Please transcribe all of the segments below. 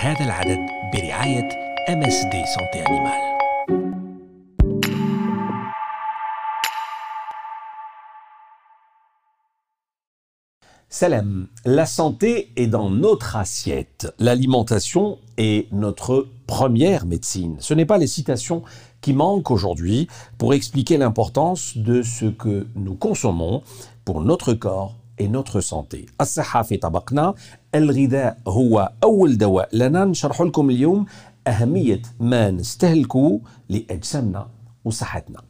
هذا العدد برعاية MSD Santé Animale. Salam, la santé est dans notre assiette. L'alimentation est notre première médecine. Ce n'est pas les citations qui manquent aujourd'hui pour expliquer l'importance de ce que nous consommons pour notre corps et notre santé. الصحة في طبقنا الغذاء هو أول دواء لنا نشرح لكم اليوم أهمية ما نستهلكه لأجسامنا وصحتنا.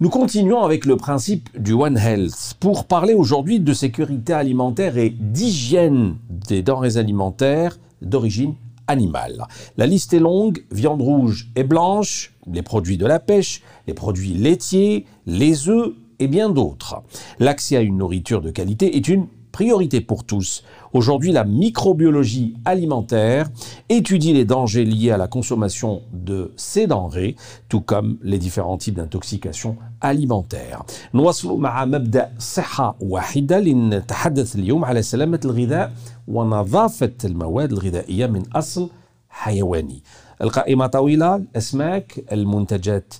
Nous continuons avec le principe du One Health pour parler aujourd'hui de sécurité alimentaire et d'hygiène des denrées alimentaires d'origine animale. La liste est longue, viande rouge et blanche, les produits de la pêche, les produits laitiers, les œufs et bien d'autres. L'accès à une nourriture de qualité est une priorité pour tous. Aujourd'hui, la microbiologie alimentaire étudie les dangers liés à la consommation de ces denrées, tout comme les différents types d'intoxication alimentaire. نواصل مع مبدأ صحة واحدة لنتحدث اليوم على سلامة الغذاء ونظافة المواد الغذائية من أصل حيواني. القائمة طويلة الأسماك المنتجات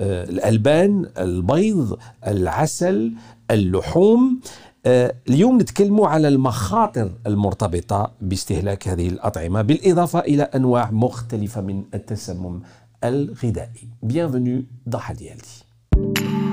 الألبان البيض العسل اللحوم اليوم نتكلموا على المخاطر المرتبطة باستهلاك هذه الأطعمة بالإضافة إلى أنواع مختلفة من التسمم الغذائي. Bienvenue dans Hadialti.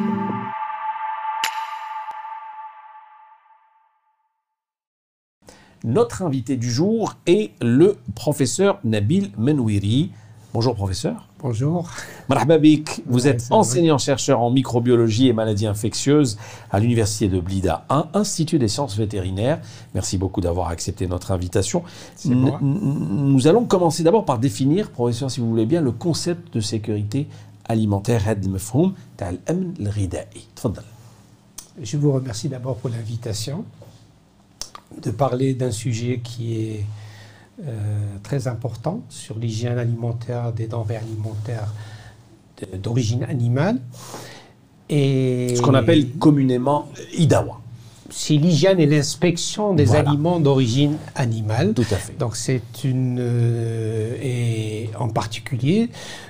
Notre invité du jour est le professeur Nabil Menouiri. Bonjour professeur. Bonjour. Marhababik, vous êtes enseignant-chercheur en microbiologie et maladies infectieuses à l'université de Blida 1, Institut des sciences vétérinaires. Merci beaucoup d'avoir accepté notre invitation. Nous allons commencer d'abord par définir, professeur, si vous voulez bien, le concept de sécurité alimentaire Je vous remercie d'abord pour l'invitation de parler d'un sujet qui est euh, très important sur l'hygiène alimentaire des denrées alimentaires d'origine animale. Et Ce qu'on appelle communément IDAWA. C'est l'hygiène et l'inspection des Voilà. aliments d'origine animale. Tout à fait. Donc c'est une euh, et en particulier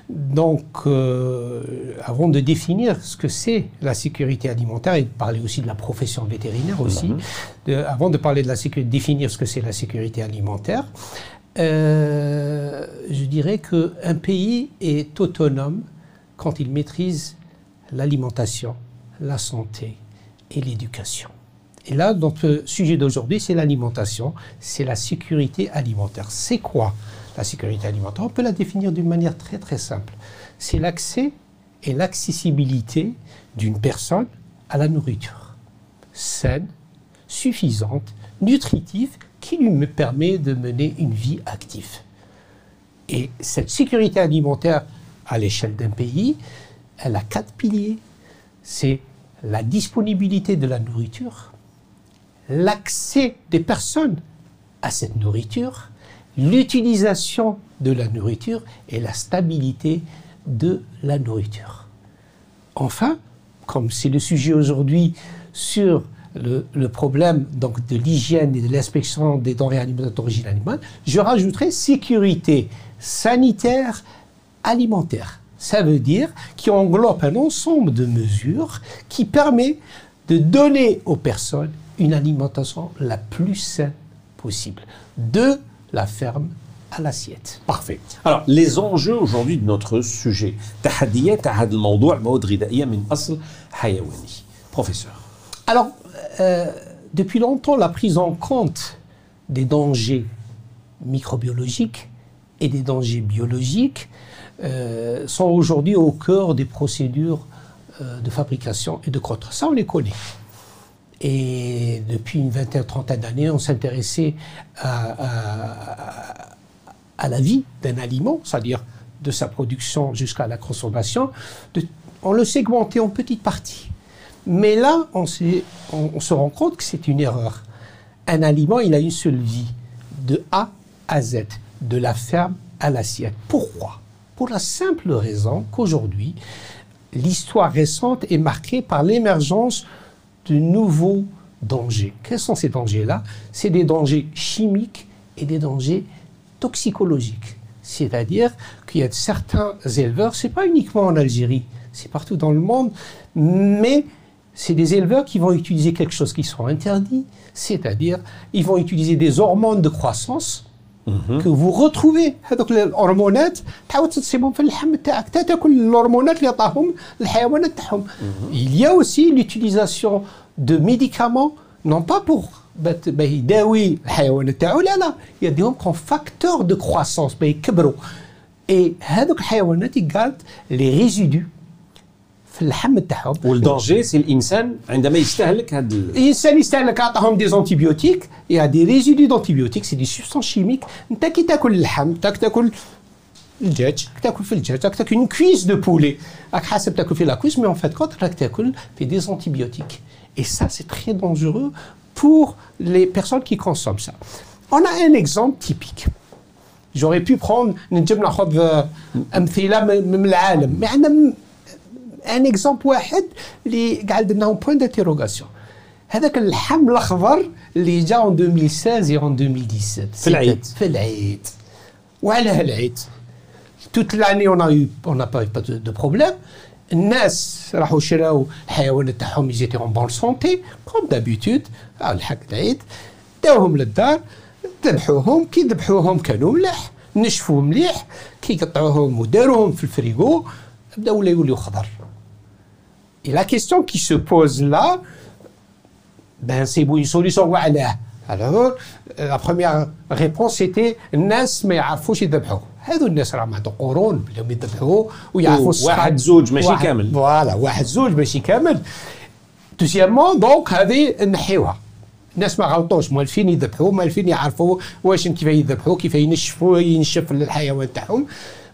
donc euh, avant de définir ce que c'est la sécurité alimentaire et de parler aussi de la profession vétérinaire aussi, Mhm. de- avant de parler de la sécurité, définir ce que c'est la sécurité alimentaire, euh, je dirais que un pays est autonome quand il maîtrise l'alimentation, la santé et l'éducation. Et là, notre sujet d'aujourd'hui, c'est l'alimentation, c'est la sécurité alimentaire. C'est quoi la sécurité alimentaire? On peut la définir d'une manière très très simple. C'est l'accès et l'accessibilité d'une personne à la nourriture saine, suffisante, nutritive, qui lui permet de mener une vie active. Et cette sécurité alimentaire à l'échelle d'un pays, elle a quatre piliers. C'est la disponibilité de la nourriture, l'accès des personnes à cette nourriture, l'utilisation de la nourriture et la stabilité de la nourriture. Enfin, comme c'est le sujet aujourd'hui sur le, problème donc, de l'hygiène et de l'inspection des denrées alimentaires d'origine animale, je rajouterai sécurité sanitaire alimentaire. Ça veut dire qui englobe un ensemble de mesures qui permet de donner aux personnes une alimentation la plus saine possible, de la ferme à l'assiette. Parfait. Alors, les enjeux aujourd'hui de notre sujet. تحديات هذا الموضوع مواد غذائية من أصل حيواني. Professeur. Alors, euh, depuis longtemps, la prise en compte des dangers microbiologiques et des dangers biologiques euh, sont aujourd'hui au cœur des procédures euh, de fabrication et de contrôle. Ça, on les connaît. Et depuis une vingtaine, trentaine d'années, on s'intéressait à, à- à la vie d'un aliment, c'est-à-dire de sa production jusqu'à la consommation. De- on le segmentait en petites parties. Mais là, on, on- on se rend compte que c'est une erreur. Un aliment, il a une seule vie, de A à Z, de la ferme à l'assiette. Pourquoi? Pour la simple raison qu'aujourd'hui, l'histoire récente est marquée par l'émergence de nouveaux dangers. Quels sont ces dangers-là? C'est des dangers chimiques et des dangers toxicologique. C'est-à-dire qu'il y a certains éleveurs, c'est pas uniquement en Algérie, c'est partout dans le monde, mais c'est des éleveurs qui vont utiliser quelque chose qui sera interdit, c'est-à-dire ils vont utiliser des hormones de croissance que vous retrouvez هذوك الهرمونات تعاود تصيبهم في اللحم تاعك تاكل الهرمونات اللي عطاهم الحيوانات تاعهم il y a aussi l'utilisation de médicaments non pas pour يداوي الحيوانات تاعو لا لا يديهم كون فاكتور دو كرواسونس يكبروا اي هذوك الحيوانات يقالت لي ريزيدو في اللحم تاعهم والدونجي سي الانسان عندما يستهلك هذا الانسان يستهلك عطاهم دي زونتيبيوتيك يا دي ريزيدو دونتيبيوتيك سي دي سبستانس شيميك انت كي تاكل اللحم تاك تاكل الدجاج تاكل في الدجاج راك تاكل اون كويس دو بولي راك حاسب تاكل في لا كويس مي اون فات كونت راك تاكل في دي زونتيبيوتيك Et ça, c'est très dangereux pour les personnes qui consomment ça. On a un exemple typique. J'aurais pu prendre un exemple واحد اللي قاعد لنا point d'interrogation. هذاك اللحم الأخضر اللي جا en 2016 et en 2017 في العيد. في العيد. وعلى العيد. On n'a pas eu pas de, de problème. الناس راحوا شراو الحيوانات تاعهم يزيتي اون بون سونتي كوم دابيتود الحق العيد. داوهم للدار ذبحوهم. كي ذبحوهم كانوا ملاح نشفوا مليح. كي قطعوهم وداروهم في الفريغو بداو ولا يوليو خضر. اي لا كيستيون كي سو بوز لا ben c'est une solution وعلاه alors la première réponse c'était الناس ما يعرفوش يذبحوا هذو الناس راهم عندهم قرون بدهم يذبحوا ويعرفوا واحد زوج ماشي واحد كامل فوالا واحد زوج ماشي كامل دوزيامون دونك هذه نحيوها الناس ما غلطوش مالفين يذبحوا مالفين يعرفوا واش كيف يذبحوا كيف ينشفوا ينشف الحيوان تاعهم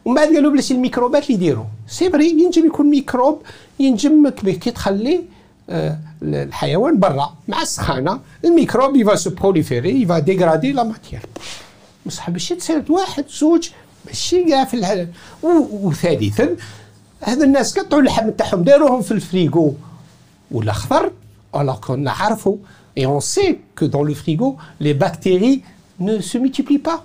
ومن بعد قالوا بلاش الميكروبات اللي يديروا. سي فري ينجم يكون ميكروب ينجم كي تخلي آه الحيوان برا مع السخانة. الميكروب يفا سو بروليفيري يفا ديغرادي لا ماتيير. بصح باش تصير واحد زوج ماشي كاع في وثالثا هذا الناس قطعوا اللحم تاعهم داروهم في الفريغو. والاخضر alors qu'on نعرفوا et on sait que dans le frigo les bactéries ne se multiplient pas.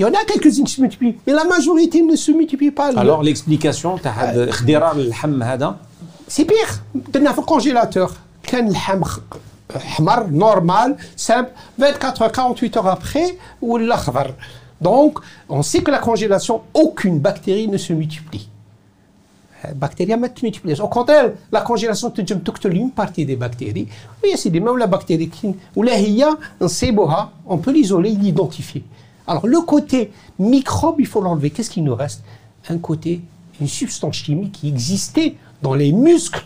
il y en a quelques-unes qui se multiplient mais la majorité ne se multiplie pas alors l'explication تاع خضرار اللحم هذا سي بيغ درنا في الكونجيلاتور كان اللحم حمر نورمال سامبل 24 48 heures après ولا خضر Donc, on sait que la congélation, aucune bactérie ne se multiplie. bactéries ما تمultiplies. Au contraire, la congélation تنجم تقتل une partie des bactéries. Oui, c'est même la bactérie qui ولا هي نصيبوها, on peut l'isoler, l'identifier. Alors le côté microbe, il faut l'enlever. Qu'est-ce qu'il nous reste Un côté, une substance chimique qui existait dans les muscles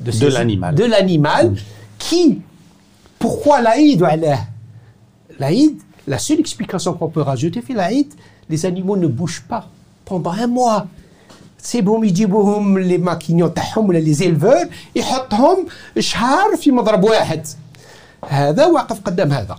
de, de l'animal. De l'animal, qui, pourquoi l'Aïd L'Aïd, la seule explication qu'on peut rajouter, fait l'Aïd, les animaux ne bougent pas pendant un mois. C'est bon, يجيبوهم les maquignons تاعهم ولا les éleveurs يحطهم شهر في مضرب واحد هذا واقف قدام هذا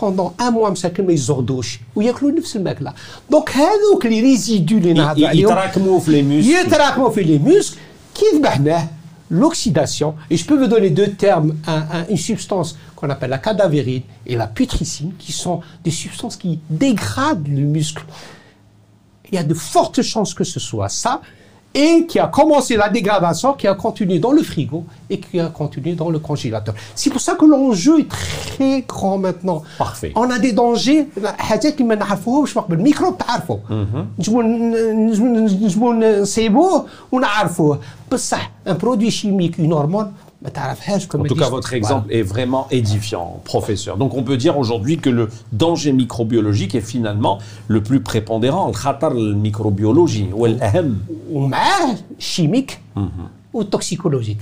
بوندون ان موا مساكن ما يزغدوش وياكلوا نفس الماكله دونك هذوك لي ريزيدو اللي نهضروا عليهم يتراكموا في لي موسك يتراكموا في لي موسك كي ذبحناه l'oxydation, et je peux vous donner deux termes, un, un, une substance qu'on appelle la cadavérine et la putricine, qui sont des substances qui dégradent le muscle. Il y a de fortes chances que ce soit ça, et qui a commencé la dégradation, qui a continué dans le frigo et qui a continué dans le congélateur. C'est pour ça que l'enjeu est très grand maintenant. Parfait. On a des dangers, حاجات اللي ما نعرفوهمش قبل الميكروب تعرفوا نجمو نجمو نصيبوه ونعرفوه بصح ان برودوي شيميك اون هرمون en tout cas, votre exemple est vraiment édifiant, professeur. Donc, on peut dire aujourd'hui que le danger microbiologique est finalement le plus prépondérant. Le khatar microbiologie, ou l'ahem. chimique ou toxicologique.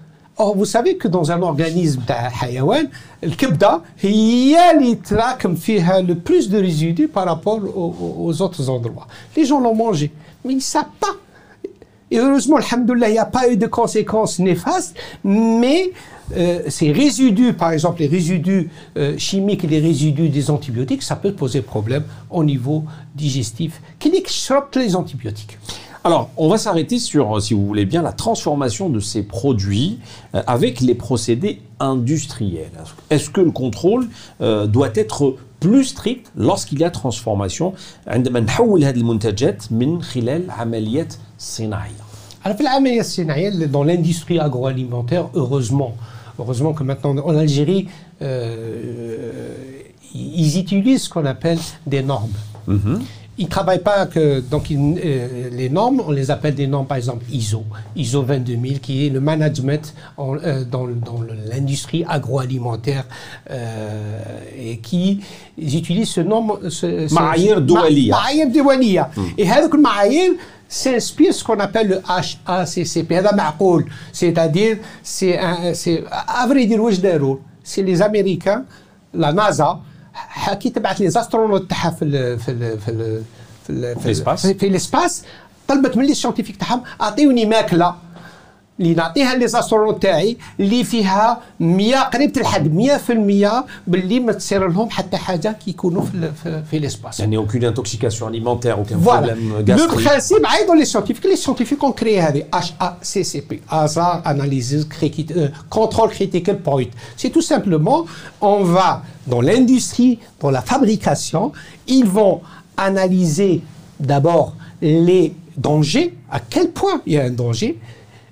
Vous savez que dans un organisme hayawan, le kibda, il y a le plus de résidus par rapport aux, autres endroits. Les gens l'ont mangé, mais ils ne savent pas. Et heureusement, alhamdoulilah, il n'y a pas eu de conséquences néfastes, mais euh, ces résidus, par exemple les résidus euh, chimiques et les résidus des antibiotiques, ça peut poser problème au niveau digestif. Qui dit que les antibiotiques alors, on va s'arrêter sur, euh, si vous voulez bien, la transformation de ces produits euh, avec les procédés industriels. Est-ce que le contrôle euh, doit être plus strict lorsqu'il y a transformation عندما نحول هذه المنتجات من خلال عمليات صناعية Alors, dans l'industrie agroalimentaire, heureusement, heureusement que maintenant en Algérie, euh, ils utilisent ce qu'on appelle des normes. Mm -hmm ils ne travaillent pas que. Donc, euh, les normes, on les appelle des normes, par exemple, ISO, ISO 22000, qui est le management euh, dans, l'industrie agroalimentaire euh, et qui utilisent ce nom. Ma'ayir Doualiya. Ma'ayir Doualiya. Hmm. Et avec le Ma'ayir, s'inspire ce qu'on appelle le HACCP, c'est-à-dire, c'est, à vrai dire, c'est les Américains, la NASA, كي تبعت لي زاسترونوت تاعها في ال في ال في ال في, في, في, في الاسباس. طلبت من لي سيونتيفيك تاعهم أعطيوني ماكلة. اللي نعطيها لي زاسترونوت تاعي اللي فيها 100 قريبه الحد 100% باللي ما تصير لهم حتى حاجه كي يكونوا في في, في الاسباس يعني اوكين انتوكسيكاسيون اليمونتير اوكين بروبليم لو برانسيب ايضا لي سيونتيفيك لي سيونتيفيك اون كريي هذه اش ا سي سي بي ازار اناليز كونترول كريتيكال بوينت سي تو سامبلومون اون فا dans l'industrie, dans la fabrication, ils vont analyser d'abord les dangers, à quel point il y a un danger,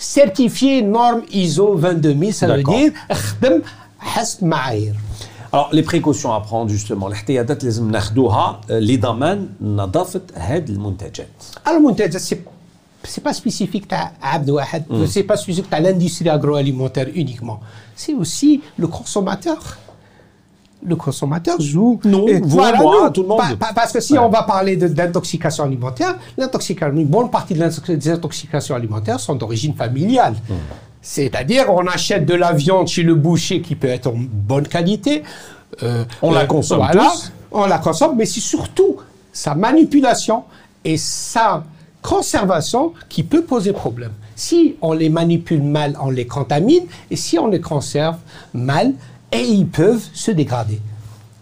certifié norme ISO 22000, ça veut dire Alors, les précautions à prendre justement, الاحتياطات لازم ناخذوها لضمان نظافة هاد المنتجات. المنتجات سي c'est pas spécifique à عبد واحد, c'est pas spécifique à l'industrie agroalimentaire uniquement. C'est aussi le consommateur le consommateur joue. Non, voilà, moi, tout le monde. parce que si on va parler d'intoxication alimentaire, l'intoxication, une bonne partie des intoxications alimentaires sont d'origine familiale. Hmm. C'est-à-dire, on achète de la viande chez le boucher qui peut être en bonne qualité. Euh, on la euh, consomme tous. On la consomme, mais c'est surtout sa manipulation et sa conservation qui peut poser problème. Si on les manipule mal, on les contamine, et si on les conserve mal, et ils peuvent se dégrader.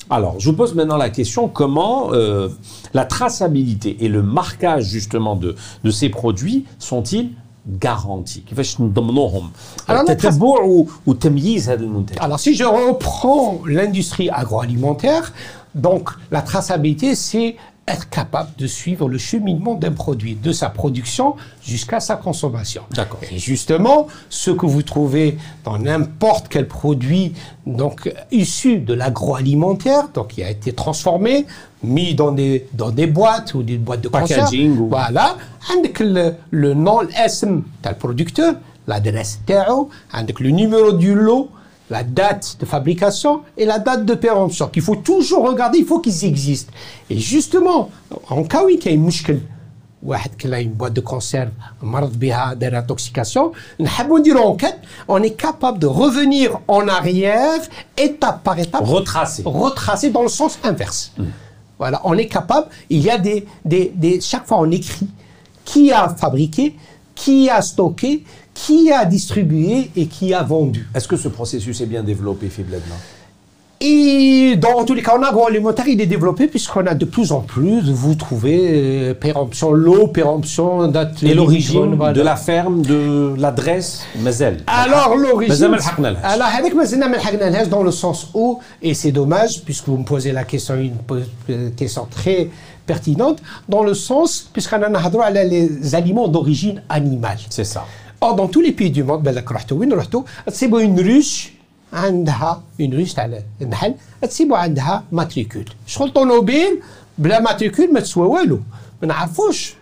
Alors, je vous pose maintenant la question comment euh, la traçabilité et le marquage justement de, de ces produits sont-ils garantis? Alors, Alors, si je reprends l'industrie agroalimentaire, donc la traçabilité, c'est être capable de suivre le cheminement d'un produit, de sa production jusqu'à sa consommation. D'accord. Et justement, ce que vous trouvez dans n'importe quel produit donc issu de l'agroalimentaire, donc qui a été transformé, mis dans des dans des boîtes ou des boîtes de packaging ou... voilà, avec le, le nom, l'ESM, le producteur, l'adresse TAO, avec le numéro du lot, la date de fabrication et la date de péremption, qu'il faut toujours regarder, il faut qu'ils existent. Et justement, en cas où il y a une mouchkine, une boîte de conserve, de l'intoxication, on est capable de revenir en arrière, étape par étape. Retracer. Retracer dans le sens inverse. Hmm. Voilà, on est capable, il y a des, des, des, Chaque fois, on écrit qui a fabriqué, qui a stocké, qui a distribué et qui a vendu? Est-ce que ce processus est bien développé, Fiblebna et dans tous les cas, en agroalimentaire, il est développé puisqu'on a de plus en plus, vous trouvez, euh, péremption, l'eau, péremption, date Et l'origine de la ferme, de l'adresse, Mazel. Alors l'origine... Alors avec Mazel, dans le sens où, et c'est dommage puisque vous me posez la question, une euh, question très pertinente, dans le sens, puisqu'on a les aliments d'origine animale. C'est ça. Or, dans tous les pays du monde, بالك رحتوا. وين رحتوا؟ تصيبوا une ruche عندها une ruche تاع النحل تصيبوا عندها ماتريكول شغل طوموبيل بلا ماتريكول ما تسوى والو. ما نعرفوش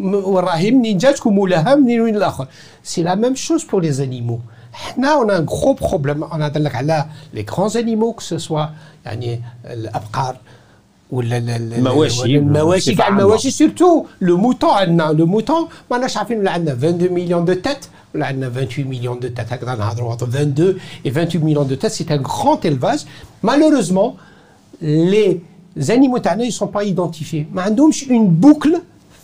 م- وين راهي منين جاتكم مولاها منين وين الآخر. سي لا ميم شوز بور لي زانيمو حنا اون ان غرو بروبليم أنا هضر لك على لي غران زانيمو كو سوا يعني الأبقار ولا ال- ال- المواشي. ولا المواشي بصفة كاع عامة. المواشي سيرتو لو موتون عندنا لو موتون ماناش عارفين ولا عندنا 22 مليون دو تيت ولا عندنا 28 مليون دو تيت هكذا نهضروا entre 22 et 28 millions de têtes c'est un grand élevage malheureusement les animaux تاعنا ils sont pas identifiés ما عندهمش une boucle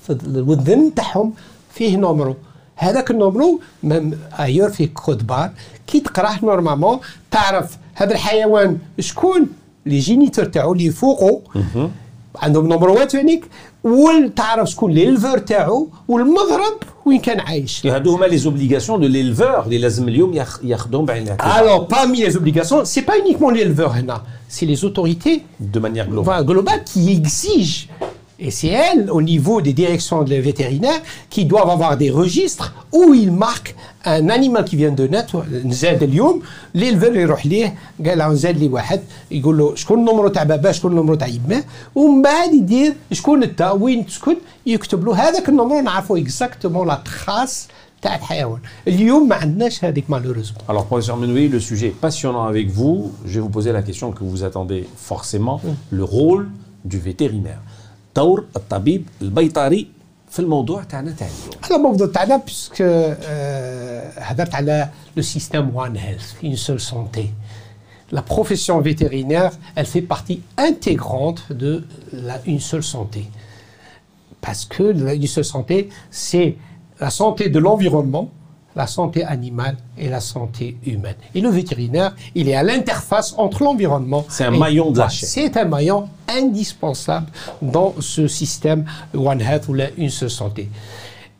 في الودن تاعهم فيه نومرو هذاك النومرو ميم ايور في كود بار كي تقراه نورمالمون تعرف هذا الحيوان شكون لي جينيتور تاعو اللي فوقه عندهم نمروات هنيك وتعرف شكون ليلفور تاعو والمضرب وين كان عايش هادو هما لي زوبليغاسيون دو ليلفور اللي لازم اليوم ياخ- ياخذهم بعين الاعتبار Alors, parmi les obligations, c'est pas uniquement l'éleveur, Hena, c'est les autorités de manière globale. enfin, globales qui exigent, et c'est elles, au niveau des directions des vétérinaires, qui doivent avoir des registres où ils marquent un animal qui vient de naître, نزاد اليوم l'éleveur يروح ليه قال له نزاد لي واحد يقول له شكون النمرو تاع باباه شكون النمرو تاع يماه ومن بعد يدير شكون انت وين تسكن يكتب له هذاك النمرو نعرفوا اكزاكتومون لا تراس تاع الحيوان اليوم ما عندناش هذيك مالوريزمون Alors, professeur Menoui, le sujet est passionnant avec vous. Je vais vous poser la question que vous attendez forcément le rôle du vétérinaire. دور الطبيب البيطري في الموضوع تاعنا تاع اليوم. هذا الموضوع تاعنا باسكو آه، هضرت على لو سيستيم وان هيلث une seule santé. La profession vétérinaire, elle fait partie intégrante de la une seule santé. Parce que la une seule santé, c'est la santé de l'environnement, la santé animale et la santé humaine. Et le vétérinaire, il est à l'interface entre l'environnement. C'est un maillon de la Voilà, chaîne. C'est un maillon indispensable dans ce système One Health ou la une seule santé.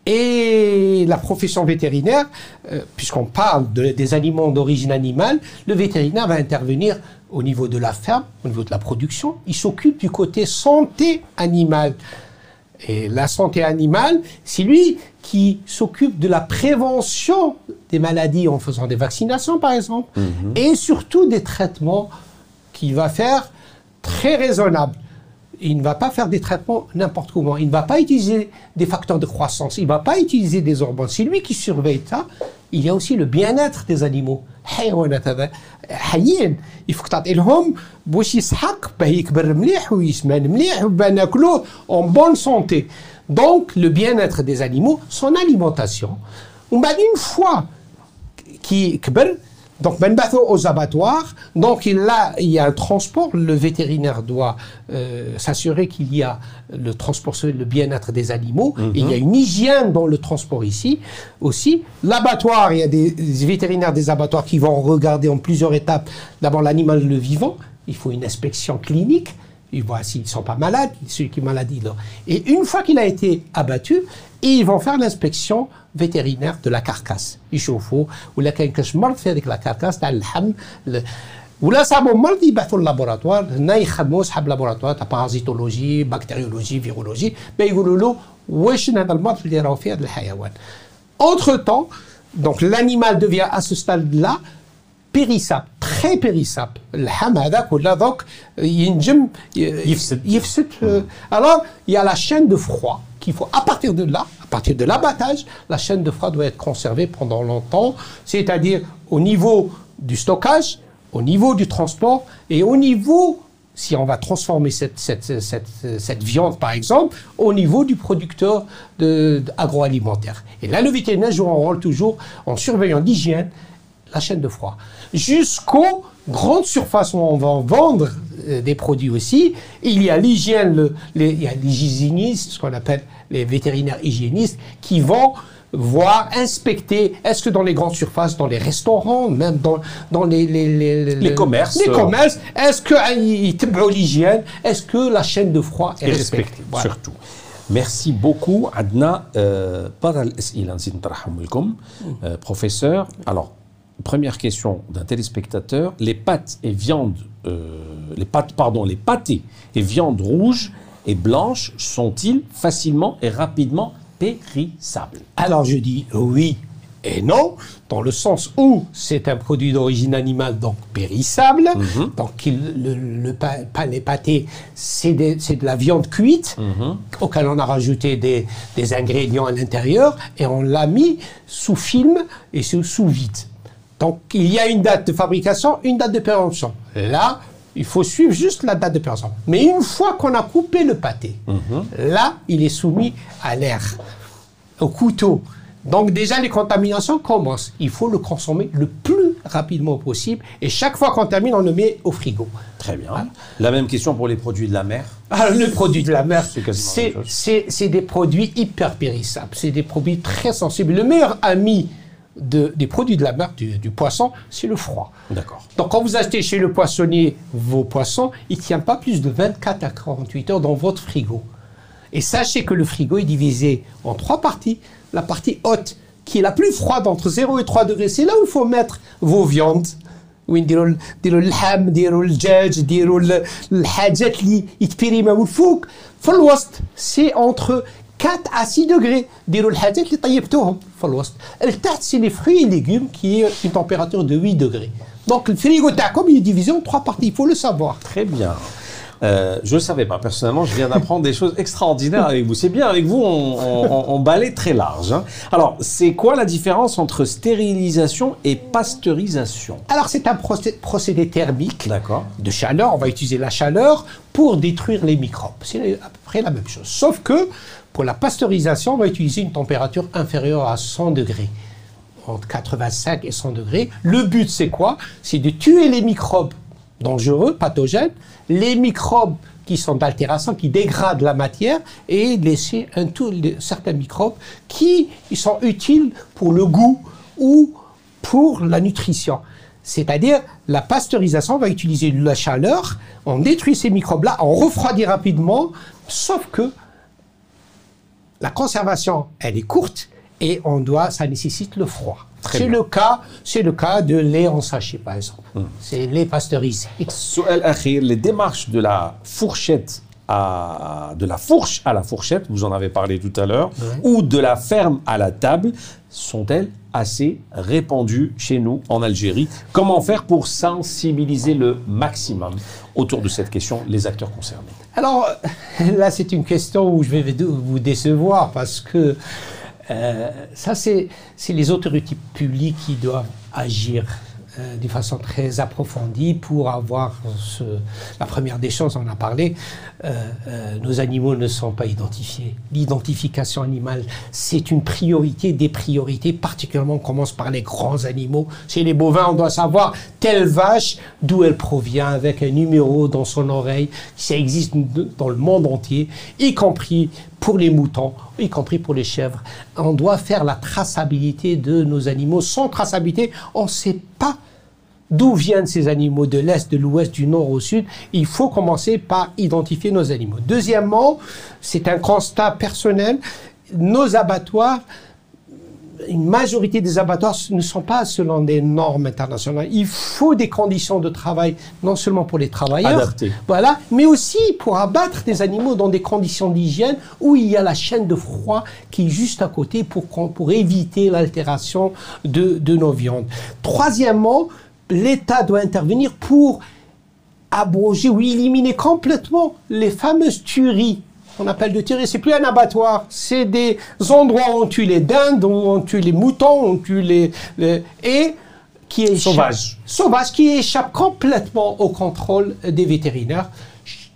Et la profession vétérinaire, euh, puisqu'on parle de- des aliments d'origine animale, le vétérinaire va intervenir au niveau de la ferme, au niveau de la production. Il s'occupe du côté santé animale. Et la santé animale, c'est lui qui s'occupe de la prévention des maladies en faisant des vaccinations, par exemple, et surtout des traitements qu'il va faire très raisonnables Il ne va pas faire des traitements n'importe comment. Il ne va pas utiliser des facteurs de croissance. Il ne va pas utiliser des hormones. C'est lui qui surveille ça. Il y a aussi le bien-être des animaux. الحيوانات هذا حيين يفك تعطي لهم باش يسحق باه يكبر مليح ويسمان مليح وباه ناكلوه en bonne santé. Donc le bien-être des animaux, son alimentation. ومن بعد une fois qui كبر donc ben bateau aux abattoirs. Donc il, là il y a un transport. Le vétérinaire doit euh, s'assurer qu'il y a le transport sur le bien-être des animaux. Et il y a une hygiène dans le transport ici aussi. L'abattoir il y a des, des vétérinaires des abattoirs qui vont regarder en plusieurs étapes. D'abord l'animal le vivant. Il faut une inspection clinique ils voient s'ils ne sont pas malades, ceux qui sont malades. ils leur- Et une fois qu'il a été abattu, ils vont faire l'inspection vétérinaire de la carcasse. يشوفوا ولا كان كاش مرض في هذيك لا كاركاس تاع اللحم ل- ولا صابوا مرض يبعثوا للابوراتوار هنا يخدموا صحاب لابوراتوار تاع بارازيتولوجي بكتيريولوجي فيرولوجي بيقولوا له واش هذا المرض اللي راهو في هذا الحيوان. Entre temps, donc l'animal devient à ce stade-là périssable, très périssable. اللحم هذاك ولا دوك ينجم ي- يفسد. يفسد. euh, Alors, il y a la chaîne de froid qu'il faut, à partir de là, à partir de l'abattage, la chaîne de froid doit être conservée pendant longtemps, c'est-à-dire au niveau du stockage, au niveau du transport et au niveau, si on va transformer cette, cette, cette, cette viande par exemple, au niveau du producteur de, de- agroalimentaire. Et là, le vétérinaire joue un rôle toujours en surveillant l'hygiène, la chaîne de froid, jusqu'aux grandes surfaces où on va vendre euh, des produits aussi. Il y a l'hygiène, le- les- il y a les hygiénistes, ce qu'on appelle les vétérinaires hygiénistes, qui vont voir, inspecter, est-ce que dans les grandes surfaces, dans les restaurants, même dans, dans les, les, les, commerces, les commerces est-ce que l'hygiène, est-ce que la chaîne de froid est, respectée, Surtout. Merci beaucoup, Adna. Euh, euh, professeur. Alors, première question d'un téléspectateur les pâtes et viandes, euh, les pâtes, pardon, les pâtés et viandes rouges et blanches sont-ils facilement et rapidement périssables? Alors je dis oui et non, dans le sens où c'est un produit d'origine animale, donc périssable. Mhm. Donc le, le, les pâtés, c'est de, la viande cuite, mhm. auquel on a rajouté des, des ingrédients à l'intérieur, et on l'a mis sous film et sous, sous vide. Donc il y a une date de fabrication, une date de péremption. Là, il faut suivre juste la date de péremption. Mais une fois qu'on a coupé le pâté, mhm. là, il est soumis à l'air, au couteau. Donc déjà, les contaminations commencent. Il faut le consommer le plus rapidement possible. Et chaque fois qu'on termine, on le met au frigo. Très bien. La même question pour les produits de la mer ah, Le produit de la mer, c'est des produits hyper périssables. C'est des produits très sensibles. Le meilleur ami de, des produits de la mer, du, du poisson, c'est le froid. D'accord. Donc quand vous achetez chez le poissonnier vos poissons, il ne tient pas plus de 24 à 48 heures dans votre frigo. Et sachez que le frigo est divisé en trois parties la partie haute, qui est la plus froide entre 0 et 3 degrés, c'est là où il faut mettre vos viandes. وين ديروا ديروا اللحم ديروا الدجاج ديروا الحاجات اللي يتبريماو الفوق في الوسط سي انتر 4 à 6 degrés ديروا الحاجات اللي طيبتوهم في الوسط التحت سي لي fruits et légumes qui est une température de 8 degrés donc le frigo تاعكم il est divisé en trois parties il faut le savoir très bien euh, je ne le savais pas. Personnellement, je viens d'apprendre des choses extraordinaires avec vous. C'est bien, avec vous, on, on, balaye très large. Hein. Alors, c'est quoi la différence entre stérilisation et pasteurisation Alors, c'est un procédé thermique de chaleur. On va utiliser la chaleur pour détruire les microbes. C'est à peu près la même chose. Sauf que pour la pasteurisation, on va utiliser une température inférieure à 100 degrés entre 85 et 100 degrés. Le but, c'est quoi? C'est de tuer les microbes dangereux, pathogènes, les microbes qui sont d'altération, qui dégradent la matière, et laisser un tout, certains microbes qui sont utiles pour le goût ou pour la nutrition. C'est-à-dire, la pasteurisation va utiliser la chaleur, on détruit ces microbes-là, on refroidit rapidement, sauf que la conservation, elle est courte et on doit, ça nécessite le froid. C'est le cas, c'est le cas de lait en sachet par exemple. Hmm. C'est lait pasteurisé. Les démarches de la fourchette à, de la fourche à la fourchette, vous en avez parlé tout à l'heure, ou de la ferme à la table, sont-elles assez répandues chez nous en Algérie? Comment faire pour sensibiliser le maximum autour de cette question les acteurs concernés? Alors là, c'est une question où je vais vous décevoir parce que euh, ça, c'est les autorités publiques qui doivent agir euh, de façon très approfondie pour avoir ce, la première des choses, on a parlé, euh, euh, nos animaux ne sont pas identifiés. L'identification animale, c'est une priorité des priorités, particulièrement on commence par les grands animaux. Chez les bovins, on doit savoir telle vache, d'où elle provient, avec un numéro dans son oreille. Ça existe dans le monde entier, y compris pour les moutons, y compris pour les chèvres. On doit faire la traçabilité de nos animaux. Sans traçabilité, on ne sait pas d'où viennent ces animaux, de l'Est, de l'Ouest, du Nord au Sud, il faut commencer par identifier nos animaux. Deuxièmement, c'est un constat personnel, nos abattoirs, une majorité des abattoirs ne sont pas selon des normes internationales. Il faut des conditions de travail, non seulement pour les travailleurs, voilà, mais aussi pour abattre des animaux dans des conditions d'hygiène où il y a la chaîne de froid qui est juste à côté pour, pour éviter l'altération de, de nos viandes. Troisièmement, l'État doit intervenir pour abroger ou éliminer complètement les fameuses tueries. On appelle de tueries, c'est plus un abattoir, c'est des endroits où on tue les dindes, où on tue les moutons, où on tue les, et qui est sauvage, sauvage, qui échappe complètement au contrôle des vétérinaires.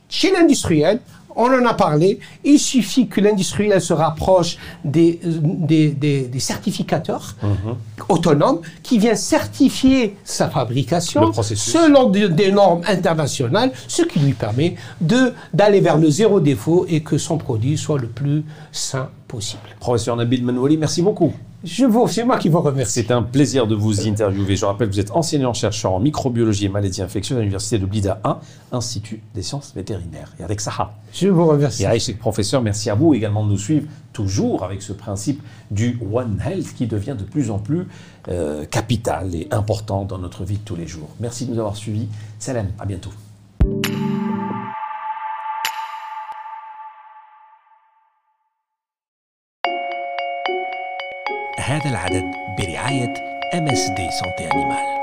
Chez l'industriel, on en a parlé. Il suffit que l'industriel se rapproche des, des, certificateurs mhm. autonomes qui viennent certifier sa fabrication selon des, normes internationales, ce qui lui permet d'aller vers le zéro défaut et que son produit soit le plus sain possible. Professeur Nabil Manouli, merci beaucoup. Je vous, c'est moi qui vous remercie. C'est un plaisir de vous interviewer. Je rappelle que vous êtes enseignant-chercheur en microbiologie et maladies infectieuses à l'université de Blida 1, Institut des sciences vétérinaires. Et avec Saha. Je vous remercie. Et Aïchek, professeur, merci à vous également de nous suivre toujours avec ce principe du One Health qui devient de plus en plus euh, capital et important dans notre vie de tous les jours. Merci de nous avoir suivis. Salam, à bientôt. هذا العدد برعاية MSD Santé Animale